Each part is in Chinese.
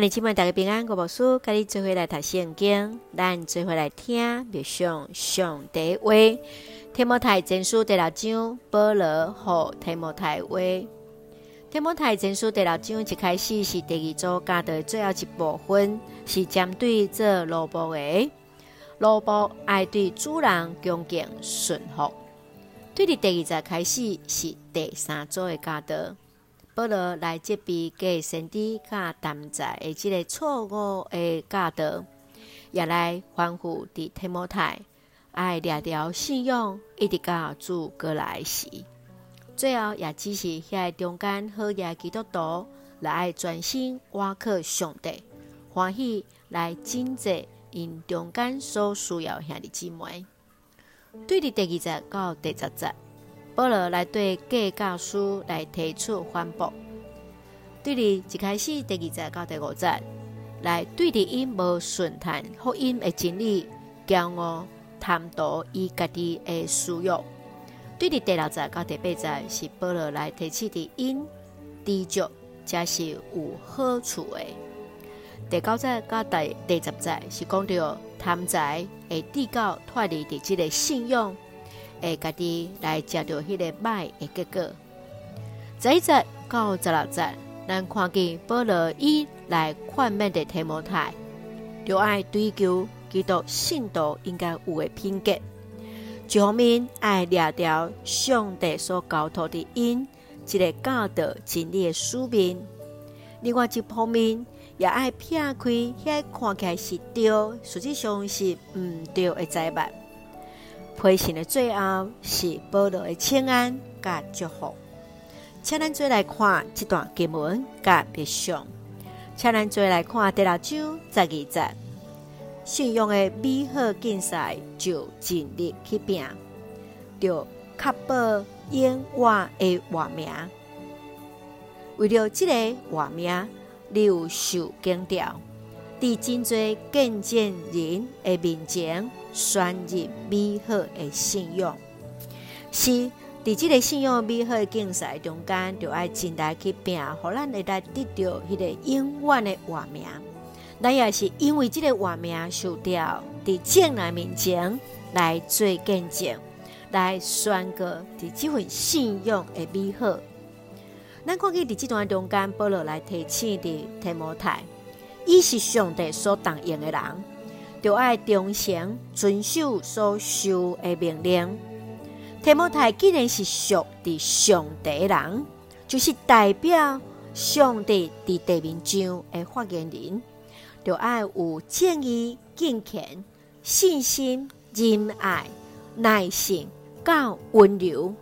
咱的姊妹大家平安，我无输，跟你做伙来读圣经，咱做伙来听，默想上帝话。天摩太前书第六章，保罗和天摩太话。天摩太前书第六章一开始是第二组教的最后一部分，是针对做奴仆的，奴仆爱对主人恭敬顺服。对的，第二节开始是第三组的教导。保罗来责备假先知甲担债的这个错误的教导，也来欢呼伫提摩太爱掠着信仰，一直到主过来时。最后也只是遐中间好野基督徒来专心倚靠上帝，欢喜来尽责因中间所需要兄弟姊妹。对的，第二节到第十节。保罗来对假教师来提出反驳，对哩一开始第二节到第五节来对的因无顺谈福音的真理，骄傲贪图伊家己的私欲；对哩第六节到第八节是保罗来提起的因知足，才是有好处的；第九节到第第十节是讲到贪财会递到脱离的这个信用。会家己来食着迄个歹的结果。十一节到十六节，咱看见保罗伊来劝勉的提摩太，就爱追求基督信徒应该有的品格。一方面爱掠着上帝所交托的因，一个教导真理的使命；另外一方面也爱撇开遐看起来是对，实际上是毋对的财物。批信的最后是保罗的请安甲祝福，请咱做来看这段经文甲别上，请咱做来看第六章十二节，信仰的美好竞赛就尽力去拼，就确保永远的活命。为了这个活命，你有受惊掉。伫真侪见证人的面前，宣入美好的信仰，是伫即个信仰美好的竞赛中间，就爱尽力去拼，互咱会来得到迄个永远的活命。咱也是因为即个活命受到伫正人面前来做见证，来宣告伫即份信仰的美好。咱看见伫即段中间，保罗来提醒伫提摩太。伊是上帝所答应的人，就爱忠诚遵守所受的命令。提摩太既然是属伫上帝的人，就是代表上帝伫地面上的发言人，就爱有正义、敬虔、信心、仁爱、耐性、够温柔。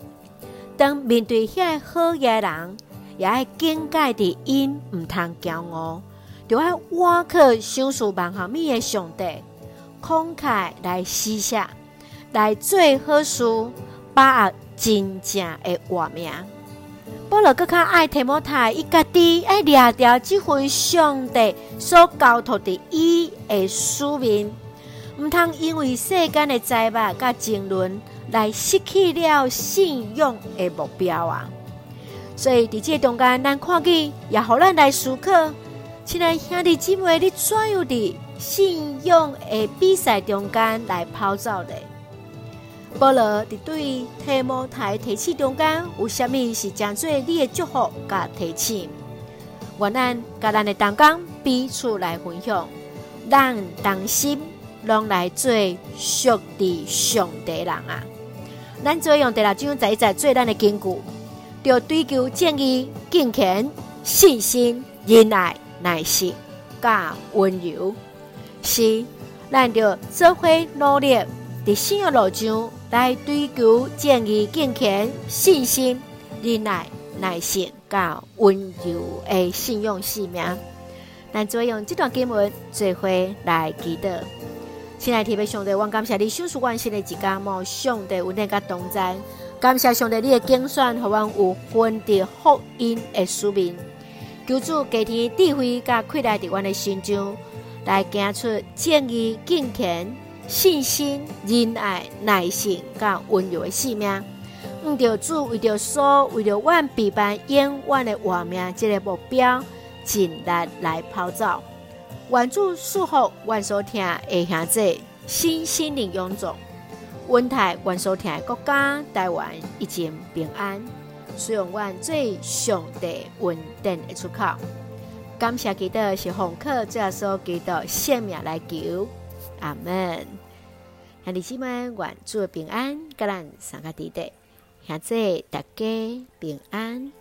当面对遐好嘢人，也爱警戒伫因，毋通骄傲。就爱挖靠相属万行米的上帝，慷慨来施舍，来做好事，把握真正的活命。保罗更较爱提摩太，伊家己爱掠着这份上帝所交托的伊的使命，毋通因为世间的灾难甲争论来失去了信仰的目标啊！所以伫这中间，咱看见也互咱来思考。亲爱兄弟姊妹，你怎样的信仰的比赛中间来跑走的？保罗伫对提摩太提醒中间，有啥物是讲做你的祝福甲提醒？愿咱甲咱的同工彼此来分享，咱同心拢来做属地上帝人啊！咱做用第六章在在做咱的根据，就追求正义、敬虔、信心、仁爱。耐心、甲温柔，是咱着做伙努力，伫信仰路上来追求正义、敬虔、信心、忍耐、耐心、甲温柔的信仰使命。咱做用这段经文做伙来祈祷。亲爱的天父上帝，我感谢你赏赐我新的一天，望上帝有恁甲同在。感谢上帝你的精选，互阮有分的福音的使命。求主加添智慧，甲开来伫阮的心中，来行出正义、敬虔、信心、仁爱、耐心、甲温柔的生命。毋着主为着所为着阮备办永远的活命，这个目标，尽力来跑走。愿主赐福，愿所听的兄弟，身心灵臃肿。温台愿所听的国家台湾一切平安。使用阮最上帝稳定的出口。感谢基督是红客，最后所基督性命来求。阿门。兄弟姊妹，愿主平安，各人三个弟弟，兄弟大家平安。